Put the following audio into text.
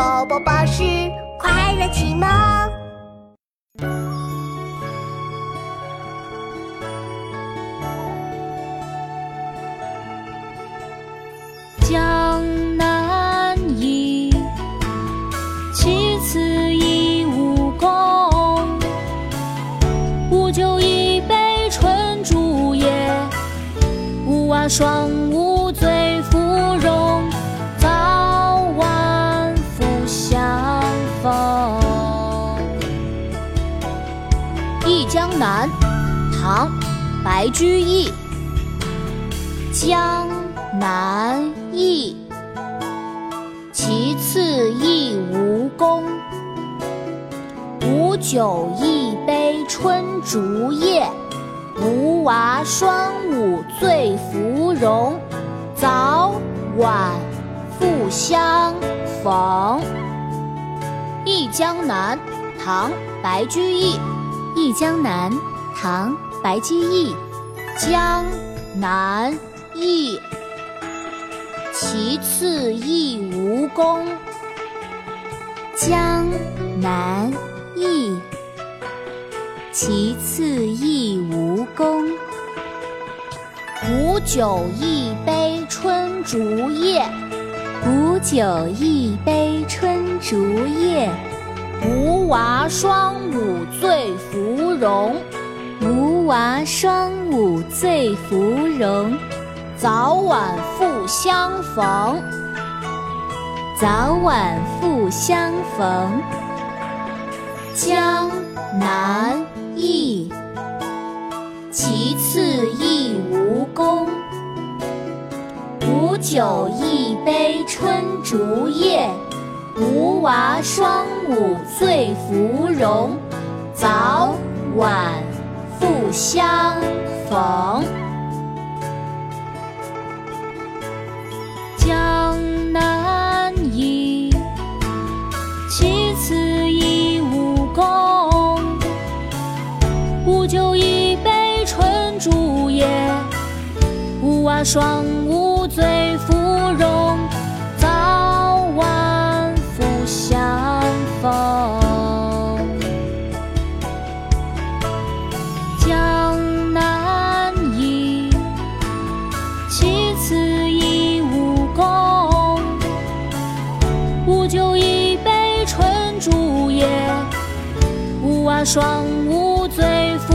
宝宝巴士快乐启蒙。江南忆，其次忆吴宫。吴酒一杯春竹叶，吴娃双忆江南》唐·白居易。江南忆，其次忆吴宫。吴酒一杯春竹叶，吴娃双舞醉芙蓉。早晚复相逢。《忆江南》唐·白居易。《忆江南》唐·白居易。江南忆，其次忆吴宫。江南忆，其次忆吴宫。吴酒一杯春竹叶，吴酒一杯春竹叶。吴娃双舞醉芙蓉，吴娃双舞醉芙蓉。早晚复相逢，早晚复相逢。江南忆，其次忆吴宫。吴酒一杯春竹叶，吴娃双舞醉芙蓉。早晚复相逢。江南忆，其次忆吴宫。吴酒一杯春竹叶，吴娃双舞醉芙蓉。花双无罪。